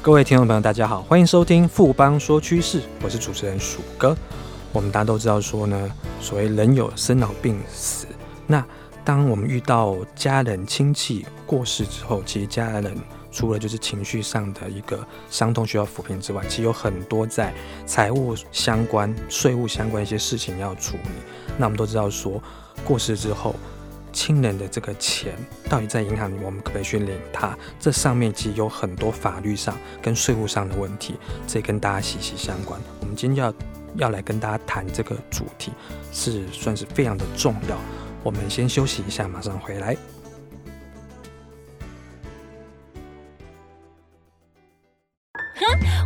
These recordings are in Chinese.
各位听众朋友，大家好，欢迎收听富邦说趋势，我是主持人鼠哥。我们大家都知道说呢，所谓人有生老病死，那当我们遇到家人亲戚过世之后，其实家人除了就是情绪上的一个伤痛需要抚平之外，其实有很多在财务相关、税务相关一些事情要处理。那我们都知道说，过世之后。亲人的这个钱到底在银行里，我们可不可以去领它？这上面其实有很多法律上跟税务上的问题，这跟大家息息相关。我们今天要要来跟大家谈这个主题，是算是非常的重要。我们先休息一下，马上回来。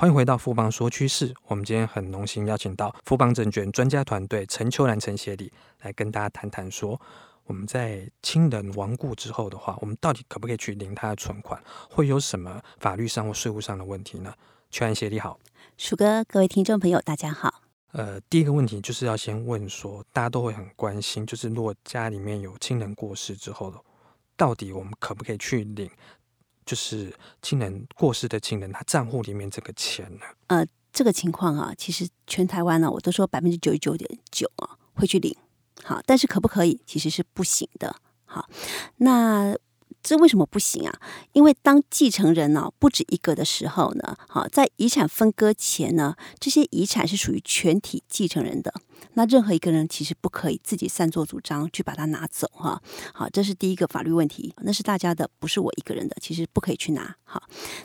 欢迎回到富邦说趋势。我们今天很荣幸邀请到富邦证券专家团队陈秋兰、陈协理来跟大家谈谈，说我们在亲人亡故之后的话，我们到底可不可以去领他的存款？会有什么法律上或税务上的问题呢？秋兰协理好，鼠哥，各位听众朋友，大家好。呃，第一个问题就是要先问说，大家都会很关心，就是如果家里面有亲人过世之后的，到底我们可不可以去领？就是亲人过世的亲人，他账户里面这个钱呢？呃，这个情况啊，其实全台湾呢、我都说百分之九十九点九啊会去领，好，但是可不可以？其实是不行的。好，那这为什么不行啊？因为当继承人呢、不止一个的时候呢，好，在遗产分割前呢，这些遗产是属于全体继承人的。那任何一个人其实不可以自己擅作主张去把它拿走哈，好，这是第一个法律问题，那是大家的，不是我一个人的，其实不可以去拿。好，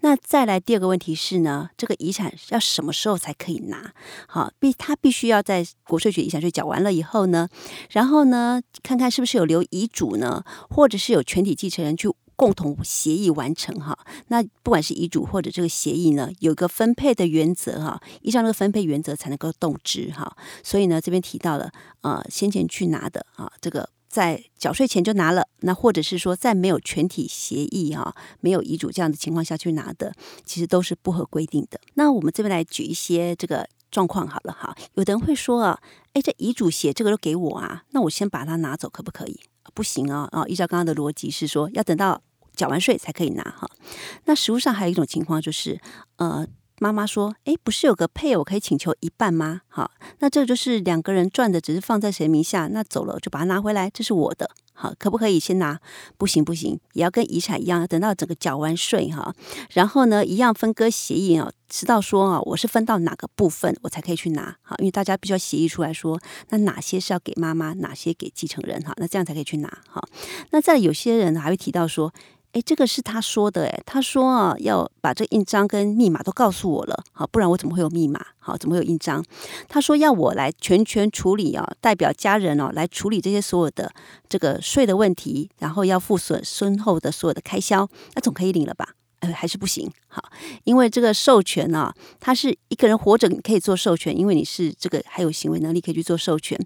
那再来第二个问题是呢，这个遗产要什么时候才可以拿？好，必他必须要在国税局遗产税缴完了以后呢，然后呢，看看是不是有留遗嘱呢，或者是有全体继承人去。共同协议完成哈，那不管是遗嘱或者这个协议呢，有个分配的原则哈，依照那个分配原则才能够动支哈。所以呢，这边提到了呃，先前去拿的啊，这个在缴税前就拿了，那或者是说在没有全体协议哈，没有遗嘱这样的情况下去拿的，其实都是不合规定的。那我们这边来举一些这个状况好了哈，有的人会说啊，哎，这遗嘱写这个都给我啊，那我先把它拿走可不可以？不行啊啊！依照刚刚的逻辑是说，要等到。缴完税才可以拿哈，那实务上还有一种情况就是，呃，妈妈说，诶，不是有个配偶可以请求一半吗？好，那这就是两个人赚的，只是放在谁名下，那走了就把它拿回来，这是我的，好，可不可以先拿？不行不行，也要跟遗产一样，等到整个缴完税哈，然后呢，一样分割协议啊，直到说啊，我是分到哪个部分，我才可以去拿，哈，因为大家必须要协议出来说，那哪些是要给妈妈，哪些给继承人哈，那这样才可以去拿，哈，那在有些人还会提到说。哎，这个是他说的，哎，他说啊，要把这印章跟密码都告诉我了，好，不然我怎么会有密码？好，怎么会有印章？他说要我来全权处理啊，代表家人哦来处理这些所有的这个税的问题，然后要负损身后的所有的开销，那总可以领了吧？哎，还是不行，好，因为这个授权呢，他是一个人活着可以做授权，因为你是这个还有行为能力可以去做授权，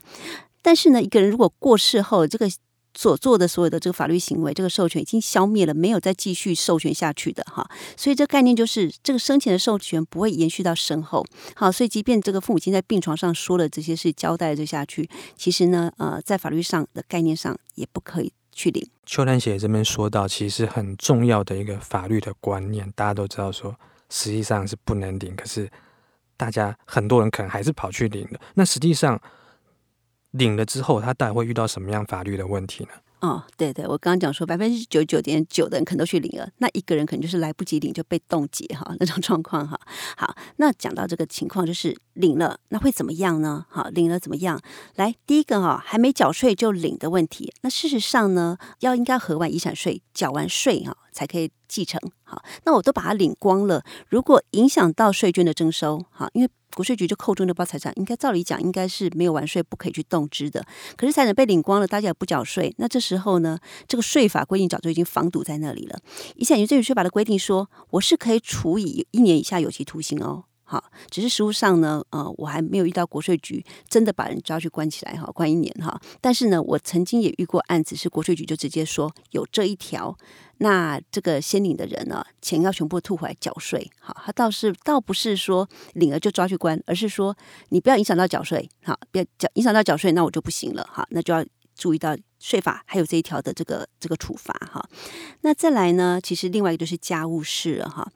但是呢，一个人如果过世后这个。所做的所有的这个法律行为，这个授权已经消灭了，没有再继续授权下去的哈，所以这概念就是这个生前的授权不会延续到身后，好，所以即便这个父母亲在病床上说了这些事，交代这下去，其实呢，呃，在法律上的概念上也不可以去领。邱兰姐这边说到，其实很重要的一个法律的观念，大家都知道说，实际上是不能领，可是大家很多人可能还是跑去领的，那实际上。领了之后，他到底会遇到什么样法律的问题呢？哦，对对，我刚刚讲说百分之九十九点九的人可能都去领了，那一个人可能就是来不及领就被冻结哈，那种状况哈。好，那讲到这个情况，就是领了，那会怎么样呢？好，领了怎么样？来，第一个哈，还没缴税就领的问题，那事实上呢，要应该核完遗产税，缴完税哈，才可以继承。好，那我都把它领光了，如果影响到税捐的征收，好，因为国税局就扣住那包财产，应该照理讲应该是没有完税不可以去动支的。可是财产被领光了，大家也不缴税，那这时候呢，这个税法规定早就已经防堵在那里了。以前有这种税法的规定说，我是可以处以一年以下有期徒刑哦。好，只是实务上呢，呃，我还没有遇到国税局真的把人抓去关起来哈，关一年哈。但是呢，我曾经也遇过案子，是国税局就直接说有这一条，那这个先领的人呢，钱要全部吐回来缴税。好，他倒是倒不是说领了就抓去关，而是说你不要影响到缴税，好，不要缴影响到缴税，那我就不行了哈，那就要注意到税法还有这一条的这个这个处罚哈。那再来呢，其实另外一个就是家务事了哈。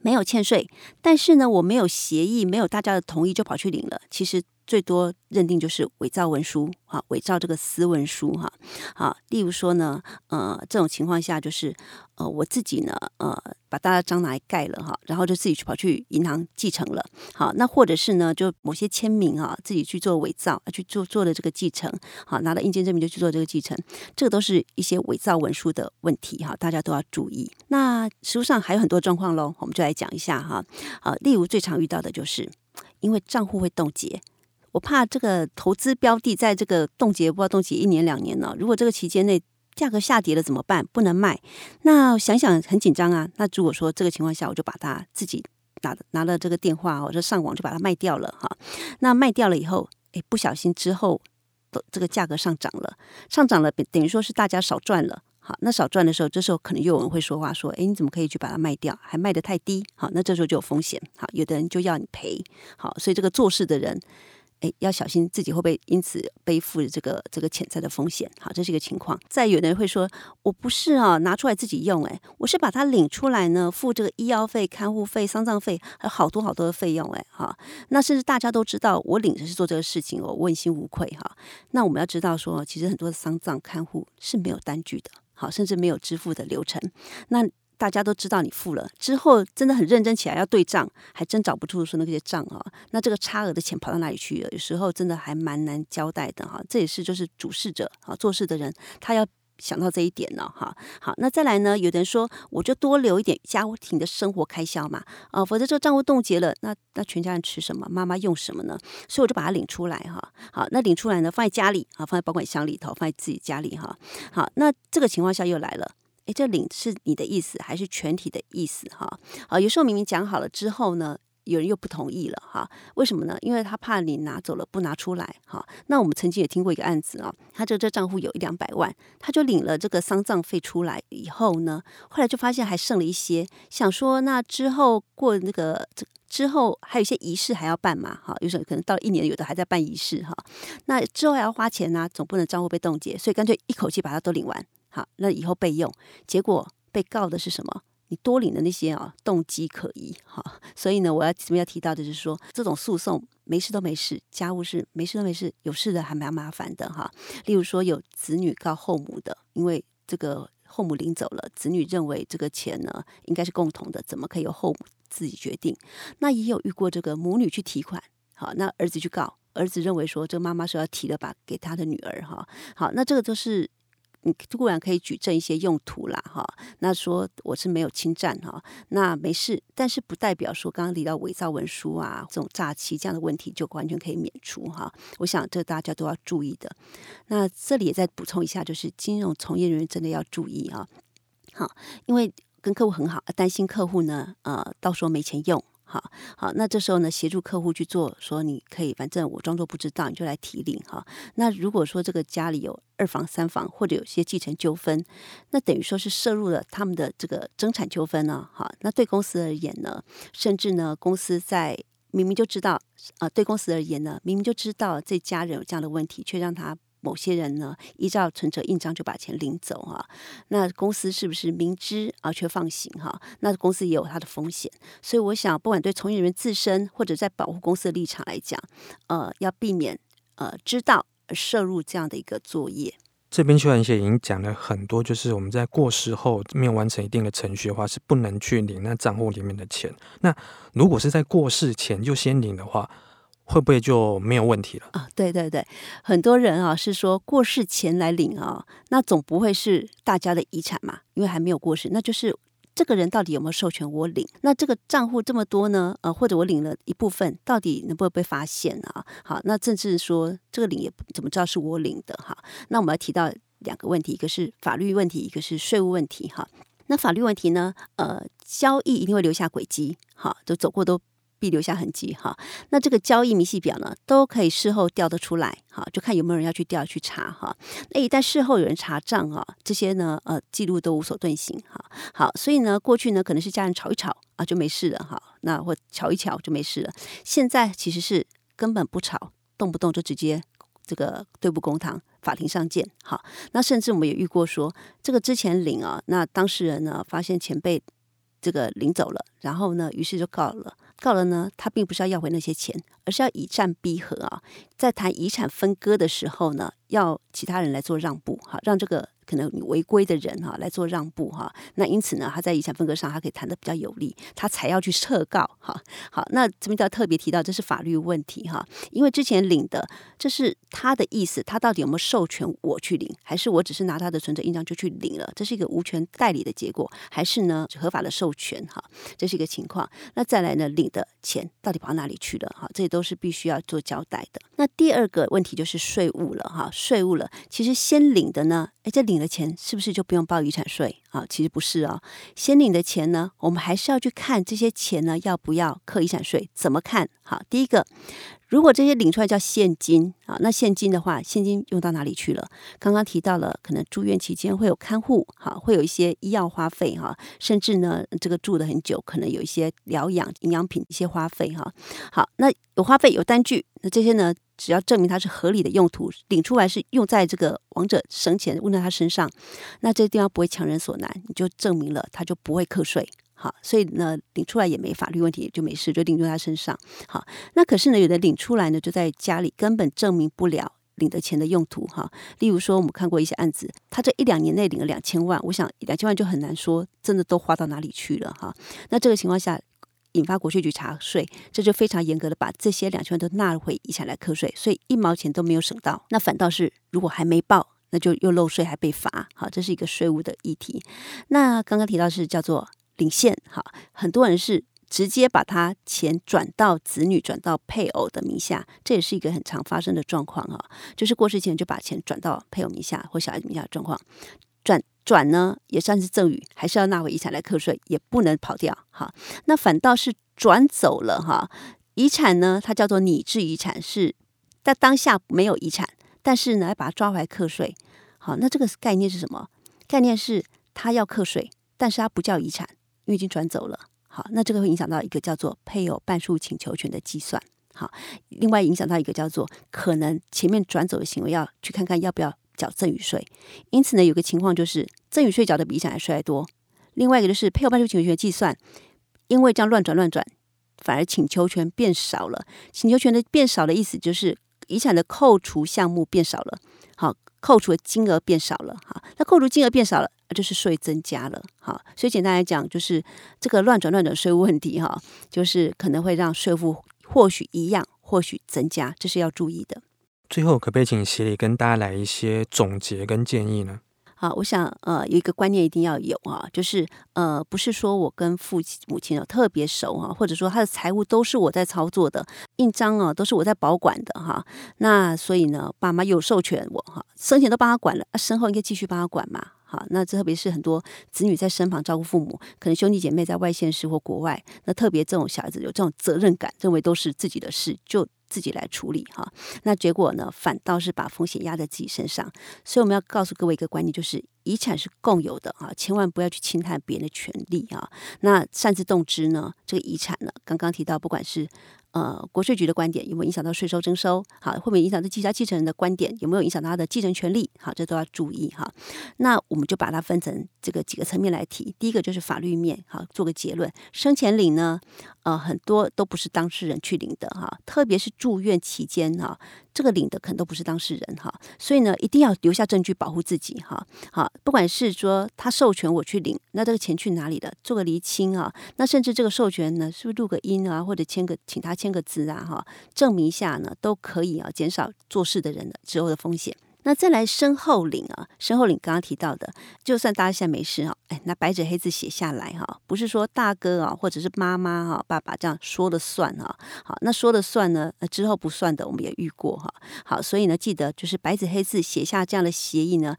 没有欠税，但是呢，我没有协议，没有大家的同意就跑去领了。其实最多认定就是伪造文书，哈，伪造这个私文书，哈，好，例如说呢，呃，这种情况下就是，呃，我自己呢，呃，把大家章拿来盖了，哈，然后就自己去跑去银行继承了，好，那或者是呢，就某些签名啊，自己去做伪造，去做做了这个继承，好，拿了印鉴证明就去做这个继承，这个都是一些伪造文书的问题，哈，大家都要注意。那实务上还有很多状况喽，我们就来讲一下哈，啊，例如最常遇到的就是因为账户会冻结。我怕这个投资标的在这个冻结，不知道冻结一年两年了。如果这个期间内价格下跌了怎么办？不能卖。那想想很紧张啊。那如果说这个情况下，我就把它自己拿拿了这个电话，我就上网就把它卖掉了哈。那卖掉了以后，哎，不小心之后这个价格上涨了，上涨了等于说是大家少赚了。好，那少赚的时候，这时候可能又有人会说话说，哎，你怎么可以去把它卖掉？还卖得太低。好，那这时候就有风险。好，有的人就要你赔。好，所以这个做事的人。哎，要小心自己会不会因此背负这个这个潜在的风险。好，这是一个情况。再有的人会说，我不是啊，拿出来自己用，哎，我是把它领出来呢，付这个医药费、看护费、丧葬费，还有好多好多的费用，哎，哈。那甚至大家都知道我领着是做这个事情，我问心无愧，哈。那我们要知道说，其实很多的丧葬看护是没有单据的，好，甚至没有支付的流程。那大家都知道你付了之后，真的很认真起来要对账，还真找不出说那些账啊。那这个差额的钱跑到哪里去了？有时候真的还蛮难交代的哈。这也是就是主事者啊，做事的人他要想到这一点呢哈。好，那再来呢，有的人说我就多留一点家庭的生活开销嘛啊，否则这个账户冻结了，那那全家人吃什么？妈妈用什么呢？所以我就把它领出来哈。好，那领出来呢，放在家里啊，放在保管箱里头，放在自己家里哈。好，那这个情况下又来了。诶，这领是你的意思还是全体的意思？哈，啊，有时候明明讲好了之后呢，有人又不同意了，哈，为什么呢？因为他怕你拿走了不拿出来，哈。那我们曾经也听过一个案子啊，他这这账户有一两百万，他就领了这个丧葬费出来以后呢，后来就发现还剩了一些，想说那之后过那个这之后还有一些仪式还要办嘛，哈，有时候可能到一年有的还在办仪式，哈，那之后还要花钱呢，总不能账户被冻结，所以干脆一口气把它都领完。好，那以后备用。结果被告的是什么？你多领的那些啊，动机可疑。哈，所以呢，我要这边要提到的就是说，这种诉讼没事都没事，家务事没事都没事，有事的还蛮麻烦的哈。例如说，有子女告后母的，因为这个后母领走了，子女认为这个钱呢应该是共同的，怎么可以由后母自己决定？那也有遇过这个母女去提款，好，那儿子去告，儿子认为说这妈妈说要提了，把给他的女儿哈。好，那这个都是。你固然可以举证一些用途啦，哈，那说我是没有侵占哈，那没事，但是不代表说刚刚提到伪造文书啊，这种诈欺这样的问题就完全可以免除哈。我想这大家都要注意的。那这里也再补充一下，就是金融从业人员真的要注意啊，好，因为跟客户很好，担心客户呢，呃，到时候没钱用。好好，那这时候呢，协助客户去做，说你可以，反正我装作不知道，你就来提领哈。那如果说这个家里有二房、三房，或者有些继承纠纷，那等于说是涉入了他们的这个争产纠纷呢。好，那对公司而言呢，甚至呢，公司在明明就知道，啊、呃，对公司而言呢，明明就知道这家人有这样的问题，却让他。某些人呢，依照存折印章就把钱领走哈、啊，那公司是不是明知而却放行哈、那公司也有它的风险，所以我想，不管对从业人员自身或者在保护公司的立场来讲，呃，要避免呃知道而涉入这样的一个作业。这边邱小姐已经讲了很多，就是我们在过世后没有完成一定的程序的话，是不能去领那账户里面的钱。那如果是在过世前就先领的话，会不会就没有问题了啊？对对对，很多人啊是说过世前来领啊，那总不会是大家的遗产嘛？因为还没有过世，那就是这个人到底有没有授权我领？那这个账户这么多呢？呃，或者我领了一部分，到底能不能被发现啊？好，那甚至说这个领也怎么知道是我领的？哈，那我们要提到两个问题，一个是法律问题，一个是税务问题。哈，那法律问题呢？呃，交易一定会留下轨迹，好，都走过都。必留下痕迹哈，那这个交易明细表呢，都可以事后调得出来哈，就看有没有人要去调去查哈。那一旦事后有人查账啊，这些呢呃记录都无所遁形哈。好，所以呢过去呢可能是家人吵一吵啊就没事了哈，那或吵一吵就没事了。现在其实是根本不吵，动不动就直接这个对簿公堂，法庭上见。好，那甚至我们也遇过说，这个之前领啊，那当事人呢发现钱被这个领走了，然后呢于是就告了。告了呢，他并不是要要回那些钱，而是要以战逼和啊，在谈遗产分割的时候呢，要其他人来做让步，哈，让这个。可能违规的人哈来做让步哈，那因此呢，他在遗产分割上他可以谈得比较有利，他才要去撤告哈。好，那这边就要特别提到，这是法律问题哈，因为之前领的这是他的意思，他到底有没有授权我去领，还是我只是拿他的存折印章就去领了？这是一个无权代理的结果，还是呢合法的授权哈？这是一个情况。那再来呢，领的钱到底跑到哪里去了？哈，这些都是必须要做交代的。那第二个问题就是税务了哈，税务了，其实先领的呢，哎，这领。的钱是不是就不用报遗产税啊？其实不是哦。先领的钱呢，我们还是要去看这些钱呢，要不要课遗产税？怎么看？好，第一个，如果这些领出来叫现金啊，那现金的话，现金用到哪里去了？刚刚提到了，可能住院期间会有看护，哈，会有一些医药花费，哈，甚至呢，这个住的很久，可能有一些疗养营养品一些花费，哈。好，那有花费有单据，那这些呢？只要证明它是合理的用途，领出来是用在这个亡者生前问在他身上，那这个地方不会强人所难，你就证明了他就不会课税。好，所以呢，领出来也没法律问题，就没事，就领在他身上。好，那可是呢，有的领出来呢，就在家里根本证明不了领的钱的用途。哈，例如说我们看过一些案子，他这一两年内领了两千万，我想两千万就很难说真的都花到哪里去了。哈，那这个情况下。引发国税局查税，这就非常严格的把这些两千万都纳回遗产来课税，所以一毛钱都没有省到。那反倒是如果还没报，那就又漏税还被罚。好，这是一个税务的议题。那刚刚提到是叫做领现，好，很多人是直接把他钱转到子女、转到配偶的名下，这也是一个很常发生的状况哈，就是过世前就把钱转到配偶名下或小孩名下的状况，转。转呢也算是赠与，还是要纳回遗产来课税，也不能跑掉哈。那反倒是转走了哈，遗产呢它叫做拟制遗产，是在当下没有遗产，但是呢要把它抓回来课税。好，那这个概念是什么？概念是它要课税，但是它不叫遗产，因为已经转走了。好，那这个会影响到一个叫做配偶半数请求权的计算。好，另外影响到一个叫做可能前面转走的行为要去看看要不要。缴赠与税，因此呢，有个情况就是赠与税缴的比遗产税还多。另外一个就是配偶半数请求权计算，因为这样乱转乱转，反而请求权变少了。请求权的变少的意思就是遗产的扣除项目变少了，好，扣除的金额变少了，好，那扣除金额变少了，就是税增加了，好，所以简单来讲，就是这个乱转乱转税务问题，哈，就是可能会让税负或许一样，或许增加，这是要注意的。最后，可不可以请协理跟大家来一些总结跟建议呢？好，我想呃有一个观念一定要有啊，就是呃不是说我跟父亲母亲特别熟啊，或者说他的财务都是我在操作的，印章啊都是我在保管的哈。那所以呢，爸妈有授权我哈，生前都帮他管了，身后应该继续帮他管嘛。好，那特别是很多子女在身旁照顾父母，可能兄弟姐妹在外县市或国外，那特别这种小孩子有这种责任感，认为都是自己的事，就。自己来处理哈，那结果呢，反倒是把风险压在自己身上。所以我们要告诉各位一个观念，就是遗产是共有的啊，千万不要去侵害别人的权利啊。那擅自动之呢，这个遗产呢，刚刚提到，不管是。呃，国税局的观点有没有影响到税收征收？好，会不会影响到其他继承人的观点？有没有影响到他的继承权利？好，这都要注意哈。那我们就把它分成这个几个层面来提。第一个就是法律面，好，做个结论。生前领呢，呃，很多都不是当事人去领的哈，特别是住院期间哈。这个领的可能都不是当事人哈，所以呢，一定要留下证据保护自己哈。好，不管是说他授权我去领，那这个钱去哪里了？做个厘清啊。那甚至这个授权呢，是不是录个音啊，或者签个请他签个字啊？哈，证明一下呢，都可以啊，减少做事的人的之后的风险。那再来身后领啊，身后领刚刚提到的，就算大家现在没事哈，哎，那白纸黑字写下来哈，不是说大哥啊或者是妈妈哈、爸爸这样说了算哈，好，那说了算呢，之后不算的我们也遇过哈，好，所以呢，记得就是白纸黑字写下这样的协议呢，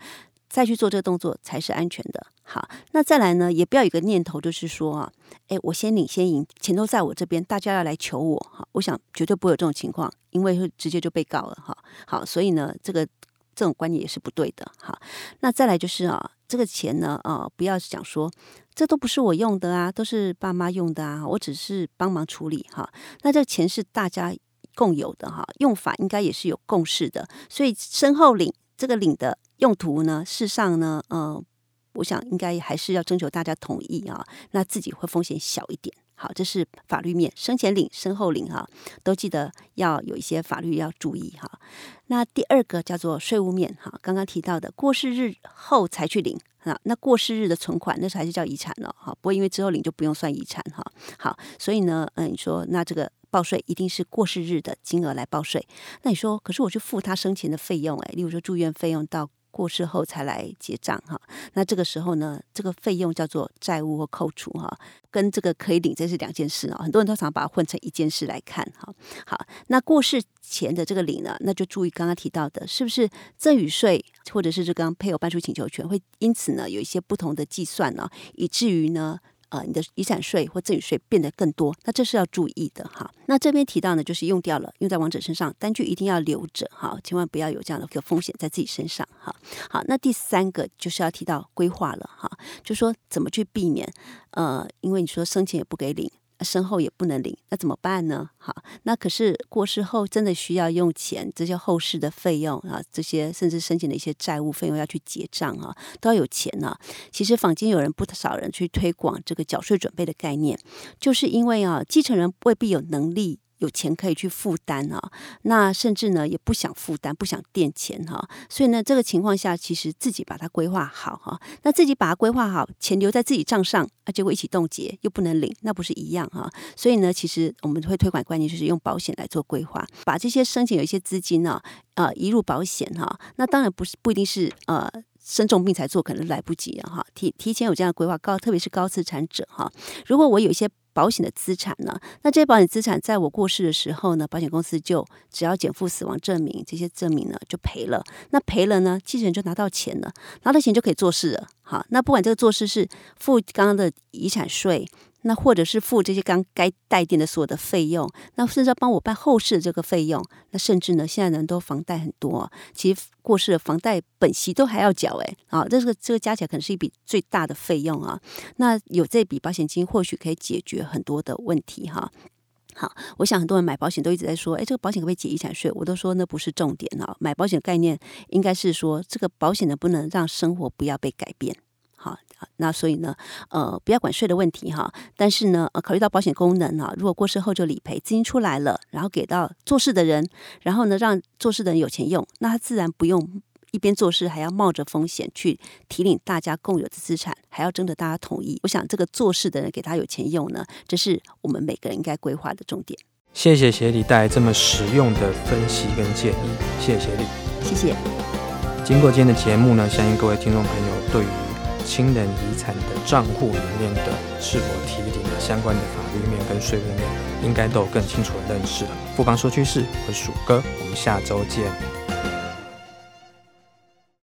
再去做这个动作才是安全的。好，那再来呢，也不要有个念头，就是说啊，哎，我先领先赢，钱都在我这边，大家要来求我哈，我想绝对不会有这种情况，因为会直接就被告了哈。好，所以呢，这个。这种观念也是不对的，哈，那再来就是啊，这个钱呢，啊，不要讲说这都不是我用的啊，都是爸妈用的啊，我只是帮忙处理哈。那这钱是大家共有的哈，用法应该也是有共识的，所以身后领这个领的用途呢，事实上呢，呃，我想应该还是要征求大家同意啊，那自己会风险小一点。好，这是法律面，生前领、身后领哈，都记得要有一些法律要注意哈。那第二个叫做税务面哈，刚刚提到的过世日后才去领啊，那过世日的存款那才是叫遗产了哈，不过因为之后领就不用算遗产哈。好，所以呢，嗯，你说那这个报税一定是过世日的金额来报税，那你说可是我去付他生前的费用哎，例如说住院费用到。过世后才来结账哈，那这个时候呢，这个费用叫做债务或扣除哈，跟这个可以领这是两件事啊，很多人都常把它混成一件事来看哈。好，那过世前的这个领呢，那就注意刚刚提到的，是不是赠与税或者是这刚配偶搬出请求权会因此呢有一些不同的计算呢，以至于呢。呃，你的遗产税或赠与税变得更多，那这是要注意的哈。那这边提到呢，就是用掉了，用在王者身上，单据一定要留着哈，千万不要有这样的一个风险在自己身上哈。好，那第三个就是要提到规划了哈，就说怎么去避免呃，因为你说生前也不给领。身后也不能领，那怎么办呢？好，那可是过世后真的需要用钱，这些后事的费用啊，这些甚至申请的一些债务费用要去结账啊，都要有钱啊。其实坊间有人不少人去推广这个缴税准备的概念，就是因为啊，继承人未必有能力。有钱可以去负担啊，那甚至呢也不想负担，不想垫钱哈，所以呢这个情况下，其实自己把它规划好哈，那自己把它规划好，钱留在自己账上啊，结果一起冻结又不能领，那不是一样哈？所以呢，其实我们会推广观念，就是用保险来做规划，把这些生前有一些资金呢，呃，移入保险哈，那当然不是不一定是呃。生重病才做可能来不及了哈，提提前有这样的规划，高特别是高资产者哈。如果我有一些保险的资产呢，那这些保险资产在我过世的时候呢，保险公司就只要减负死亡证明，这些证明呢就赔了。那赔了呢，继承人就拿到钱了，拿到钱就可以做事了。好，那不管这个做事是付刚刚的遗产税。那或者是付这些刚该带垫的所有的费用，那甚至要帮我办后事的这个费用，那甚至呢，现在人都房贷很多，其实过世的房贷本息都还要缴哎，啊，这个这个加起来可能是一笔最大的费用啊。那有这笔保险金，或许可以解决很多的问题哈。好，我想很多人买保险都一直在说，哎，这个保险可不可以解遗产税？我都说那不是重点啊，买保险概念应该是说，这个保险能不能让生活不要被改变。好，那所以呢，呃，不要管税的问题哈，但是呢，呃，考虑到保险功能啊，如果过世后就理赔，资金出来了，然后给到做事的人，然后呢，让做事的人有钱用，那他自然不用一边做事还要冒着风险去提领大家共有的资产，还要征得大家同意。我想这个做事的人给他有钱用呢，这是我们每个人应该规划的重点。谢谢协理带来这么实用的分析跟建议，谢谢协理，谢谢。经过今天的节目呢，相信各位听众朋友对于亲人遗产的账户里面的是否提领的相关的法律面跟税务面，应该都有更清楚的认识了。不妨说趋势，和鼠哥，我们下周见。